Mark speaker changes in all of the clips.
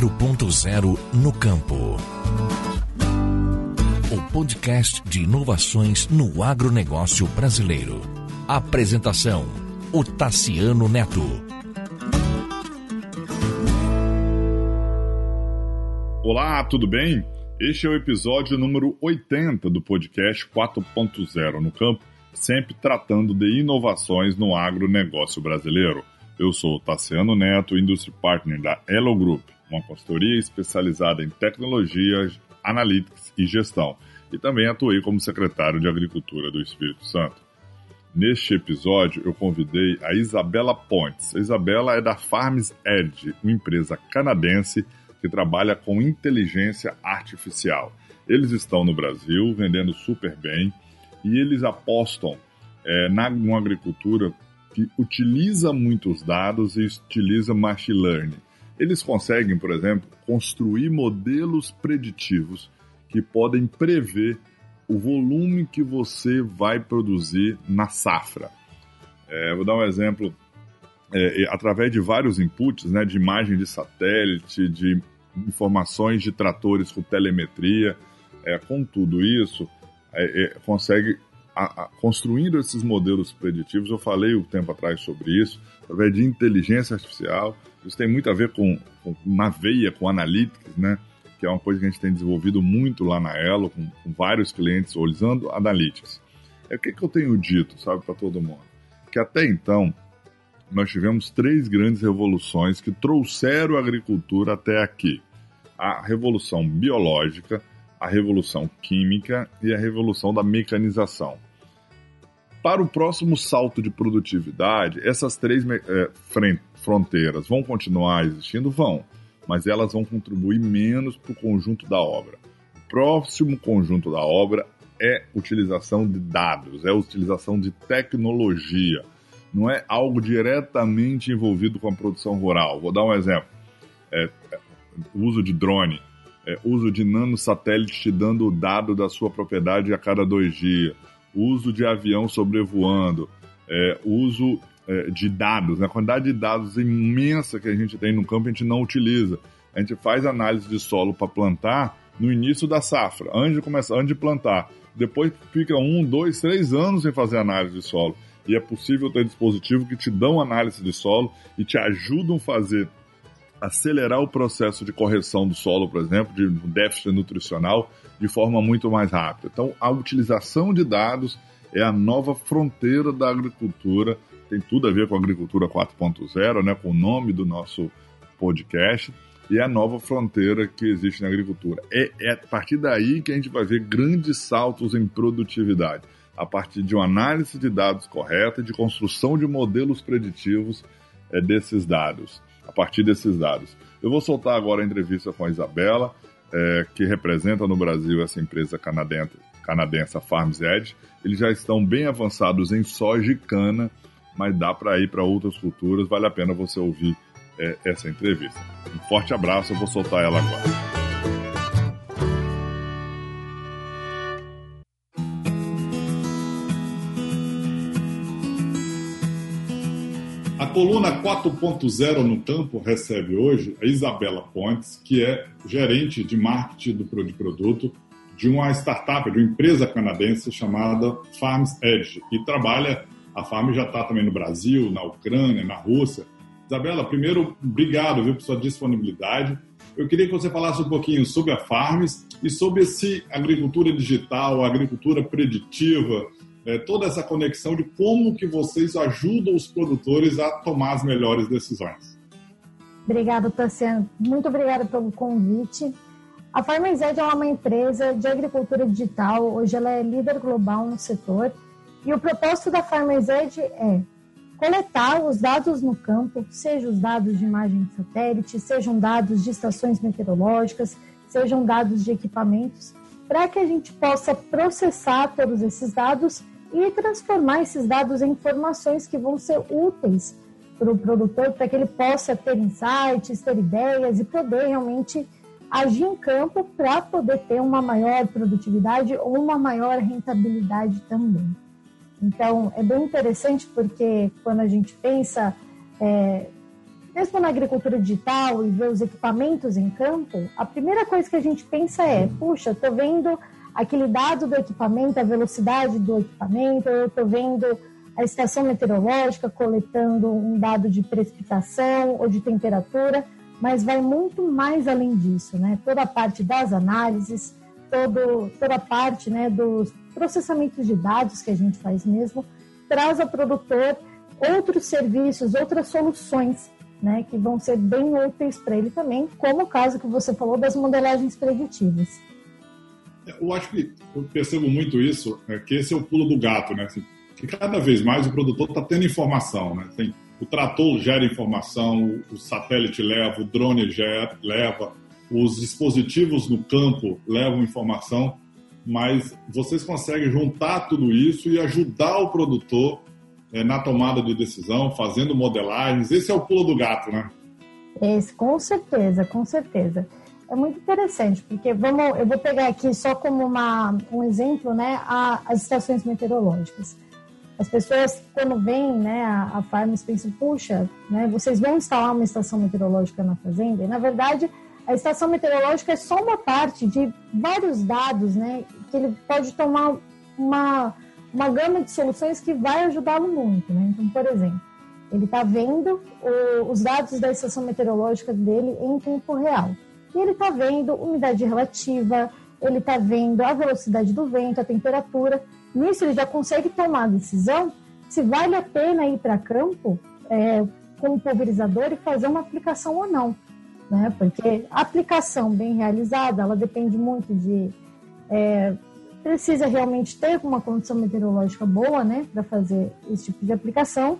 Speaker 1: 4.0 no campo. O podcast de inovações no agronegócio brasileiro. Apresentação: o Tassiano Neto.
Speaker 2: Olá, tudo bem? Este é o episódio número 80 do podcast 4.0 no campo, sempre tratando de inovações no agronegócio brasileiro. Eu sou Tassiano Neto, Industry Partner da Elo Group, uma consultoria especializada em tecnologia, analytics e gestão, e também atuei como secretário de Agricultura do Espírito Santo. Neste episódio, eu convidei a Isabela Pontes. A Isabela é da Farms Edge, uma empresa canadense que trabalha com inteligência artificial. Eles estão no Brasil vendendo super bem e eles apostam é, na uma agricultura que utiliza muitos dados e utiliza machine learning. Eles conseguem, por exemplo, construir modelos preditivos que podem prever o volume que você vai produzir na safra. É, vou dar um exemplo. É, através de vários inputs, né, de imagem de satélite, de informações de tratores com telemetria, é, com tudo isso, é, é, consegue a, a, construindo esses modelos preditivos, eu falei um tempo atrás sobre isso, através de inteligência artificial. Isso tem muito a ver com, com na veia, com analytics, né? Que é uma coisa que a gente tem desenvolvido muito lá na Elo, com, com vários clientes usando analytics. É o que, que eu tenho dito, sabe, para todo mundo? Que até então nós tivemos três grandes revoluções que trouxeram a agricultura até aqui: a revolução biológica, a revolução química e a revolução da mecanização. Para o próximo salto de produtividade, essas três é, fronteiras vão continuar existindo? Vão, mas elas vão contribuir menos para o conjunto da obra. O próximo conjunto da obra é utilização de dados, é utilização de tecnologia. Não é algo diretamente envolvido com a produção rural. Vou dar um exemplo: é, é uso de drone é, uso de nanosatélite te dando o dado da sua propriedade a cada dois dias, uso de avião sobrevoando, é, uso é, de dados, né? a quantidade de dados imensa que a gente tem no campo a gente não utiliza. A gente faz análise de solo para plantar no início da safra, antes de começar, antes de plantar. Depois fica um, dois, três anos sem fazer análise de solo. E é possível ter dispositivos que te dão análise de solo e te ajudam a fazer acelerar o processo de correção do solo, por exemplo, de déficit nutricional, de forma muito mais rápida. Então, a utilização de dados é a nova fronteira da agricultura, tem tudo a ver com a agricultura 4.0, né, com o nome do nosso podcast, e é a nova fronteira que existe na agricultura. É, é a partir daí que a gente vai ver grandes saltos em produtividade, a partir de uma análise de dados correta e de construção de modelos preditivos é, desses dados a partir desses dados. Eu vou soltar agora a entrevista com a Isabela, é, que representa no Brasil essa empresa canadense, canadense Farms Edge. Eles já estão bem avançados em soja e cana, mas dá para ir para outras culturas. Vale a pena você ouvir é, essa entrevista. Um forte abraço, eu vou soltar ela agora. Coluna 4.0 no campo recebe hoje a Isabela Pontes, que é gerente de marketing do de produto de uma startup, de uma empresa canadense chamada Farms Edge, e trabalha, a Farm já está também no Brasil, na Ucrânia, na Rússia. Isabela, primeiro, obrigado viu, por sua disponibilidade. Eu queria que você falasse um pouquinho sobre a Farms e sobre esse agricultura digital, agricultura preditiva, é, toda essa conexão de como que vocês ajudam os produtores a tomar as melhores decisões.
Speaker 3: Obrigada, Tassiano. Muito obrigada pelo convite. A Farmers Ed é uma empresa de agricultura digital. Hoje ela é líder global no setor. E o propósito da Farmers Ed é coletar os dados no campo, sejam os dados de imagem de satélite, sejam dados de estações meteorológicas, sejam dados de equipamentos, para que a gente possa processar todos esses dados e transformar esses dados em informações que vão ser úteis para o produtor, para que ele possa ter insights, ter ideias e poder realmente agir em campo para poder ter uma maior produtividade ou uma maior rentabilidade também. Então, é bem interessante porque quando a gente pensa é, mesmo na agricultura digital e ver os equipamentos em campo, a primeira coisa que a gente pensa é: puxa, estou vendo aquele dado do equipamento, a velocidade do equipamento, eu estou vendo a estação meteorológica coletando um dado de precipitação ou de temperatura, mas vai muito mais além disso, né? Toda a parte das análises, todo, toda a parte né, dos processamentos de dados que a gente faz mesmo, traz ao produtor outros serviços, outras soluções né, que vão ser bem úteis para ele também, como o caso que você falou das modelagens preditivas.
Speaker 2: Eu acho que eu percebo muito isso, é, que esse é o pulo do gato, né? Assim, que cada vez mais o produtor está tendo informação, né? Tem, o trator gera informação, o satélite leva, o drone gera, leva, os dispositivos no campo levam informação, mas vocês conseguem juntar tudo isso e ajudar o produtor é, na tomada de decisão, fazendo modelagens. Esse é o pulo do gato, né?
Speaker 3: Esse, com certeza, com certeza. É muito interessante, porque vamos, eu vou pegar aqui só como uma, um exemplo, né, a, as estações meteorológicas. As pessoas, quando vêm né, a, a Farms, pensam, puxa, né, vocês vão instalar uma estação meteorológica na fazenda? E, na verdade, a estação meteorológica é só uma parte de vários dados, né, que ele pode tomar uma, uma gama de soluções que vai ajudá-lo muito. Né? Então, por exemplo, ele está vendo o, os dados da estação meteorológica dele em tempo real. E ele está vendo umidade relativa, ele está vendo a velocidade do vento, a temperatura. Nisso, ele já consegue tomar a decisão se vale a pena ir para campo é, com o pulverizador e fazer uma aplicação ou não. Né? Porque a aplicação bem realizada, ela depende muito de é, precisa realmente ter uma condição meteorológica boa, né, para fazer esse tipo de aplicação.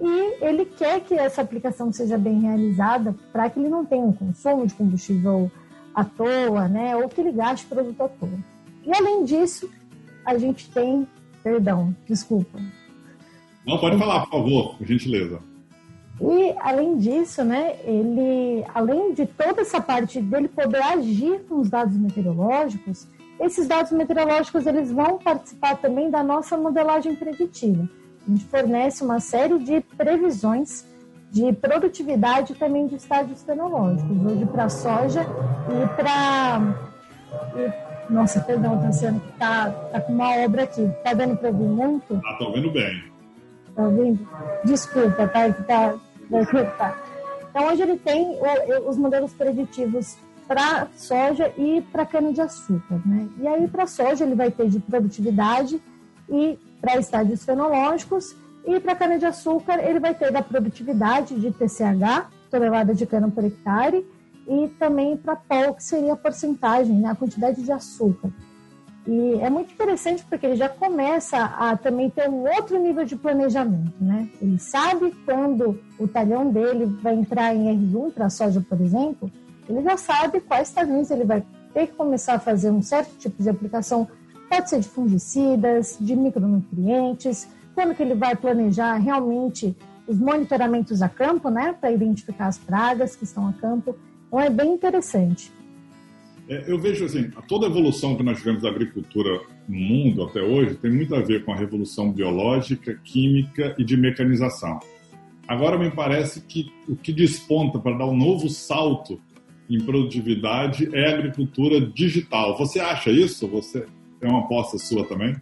Speaker 3: E ele quer que essa aplicação seja bem realizada para que ele não tenha um consumo de combustível à toa, né, ou que ele gaste produto à toa. E além disso, a gente tem, perdão, desculpa.
Speaker 2: Não, pode falar, por favor, por gentileza.
Speaker 3: E além disso, né, ele, além de toda essa parte dele poder agir com os dados meteorológicos, esses dados meteorológicos eles vão participar também da nossa modelagem preditiva. A gente fornece uma série de previsões de produtividade também de estádios tecnológicos, hoje para soja e para. Nossa, perdão, Tassiano, que tá, tá com uma obra aqui. Tá dando para ouvir muito?
Speaker 2: Ah, tô ouvindo bem.
Speaker 3: Tá ouvindo? Desculpa, tá? Que tá, tá. Então, hoje ele tem os modelos preditivos para soja e para cana-de-açúcar. Né? E aí, para soja, ele vai ter de produtividade e para estádios fenológicos, e para cana-de-açúcar, ele vai ter da produtividade de TCH, tonelada de cana por hectare, e também para pó, que seria a porcentagem, né? a quantidade de açúcar. E é muito interessante porque ele já começa a também ter um outro nível de planejamento, né? Ele sabe quando o talhão dele vai entrar em R1 para soja, por exemplo, ele já sabe quais caminhos ele vai ter que começar a fazer um certo tipo de aplicação, pode ser de fungicidas, de micronutrientes, quando que ele vai planejar realmente os monitoramentos a campo, né, para identificar as pragas que estão a campo. Então é bem interessante.
Speaker 2: É, eu vejo assim, toda a evolução que nós tivemos da agricultura no mundo até hoje tem muito a ver com a revolução biológica, química e de mecanização. Agora me parece que o que desponta para dar um novo salto em produtividade é a agricultura digital. Você acha isso? Você é uma aposta sua também?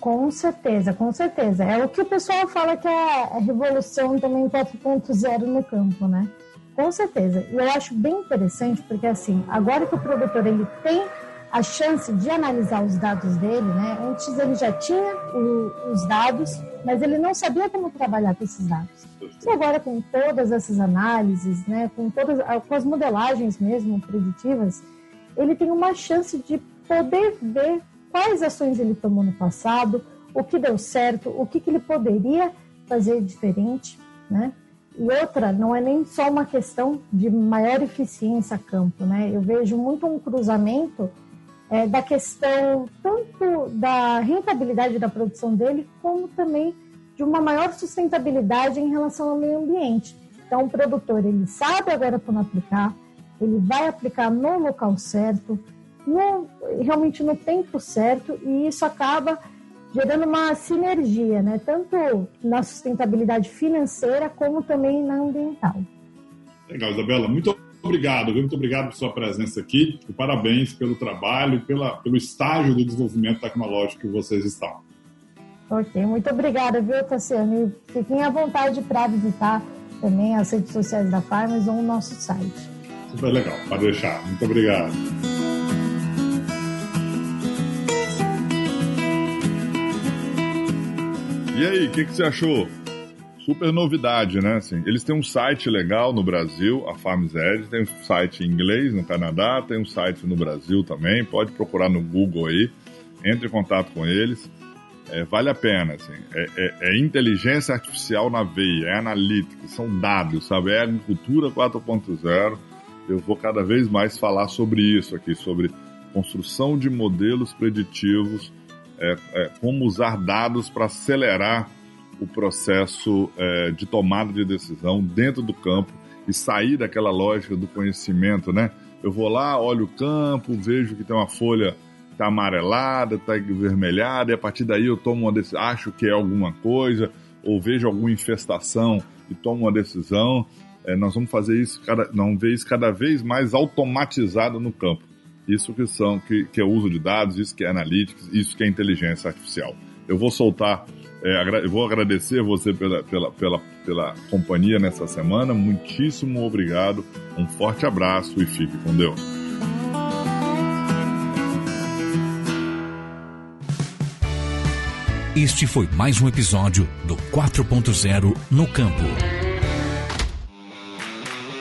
Speaker 3: Com certeza, com certeza. É o que o pessoal fala que é a revolução também 4.0 no campo, né? Com certeza. E eu acho bem interessante porque assim, agora que o produtor ele tem a chance de analisar os dados dele, né? Antes ele já tinha o, os dados, mas ele não sabia como trabalhar com esses dados. E agora com todas essas análises, né, com todas com as modelagens mesmo preditivas, ele tem uma chance de poder ver quais ações ele tomou no passado, o que deu certo, o que, que ele poderia fazer diferente, né? E outra, não é nem só uma questão de maior eficiência a campo, né? Eu vejo muito um cruzamento é, da questão tanto da rentabilidade da produção dele, como também de uma maior sustentabilidade em relação ao meio ambiente. Então, o produtor ele sabe agora como aplicar, ele vai aplicar no local certo, no, realmente no tempo certo, e isso acaba gerando uma sinergia, né? tanto na sustentabilidade financeira como também na ambiental.
Speaker 2: Legal, Isabela. Muito obrigado, muito obrigado por sua presença aqui e parabéns pelo trabalho e pela, pelo estágio do desenvolvimento tecnológico que vocês estão.
Speaker 3: Ok, muito obrigada, viu, Tassiano? E fiquem à vontade para visitar também as redes sociais da Farmers ou o nosso site.
Speaker 2: Super legal, pode deixar. Muito obrigado. E aí, o que, que você achou? super novidade, né? Assim, eles têm um site legal no Brasil, a Farms Edge, tem um site em inglês no Canadá, tem um site no Brasil também, pode procurar no Google aí, entre em contato com eles. É, vale a pena, assim, é, é, é, inteligência artificial na veia, é analítica, são dados, sabe? É agricultura 4.0. Eu vou cada vez mais falar sobre isso aqui, sobre construção de modelos preditivos, é, é, como usar dados para acelerar o processo é, de tomada de decisão dentro do campo e sair daquela lógica do conhecimento, né? Eu vou lá, olho o campo, vejo que tem uma folha tá amarelada, tá vermelhada, e a partir daí eu tomo uma decisão, acho que é alguma coisa, ou vejo alguma infestação e tomo uma decisão. É, nós vamos fazer isso, cada, não ver isso cada vez mais automatizado no campo. Isso que são, que, que é uso de dados, isso que é analytics, isso que é inteligência artificial. Eu vou soltar é, eu vou agradecer você pela, pela, pela, pela companhia nessa semana. Muitíssimo obrigado. Um forte abraço e fique com Deus.
Speaker 1: Este foi mais um episódio do 4.0 no Campo.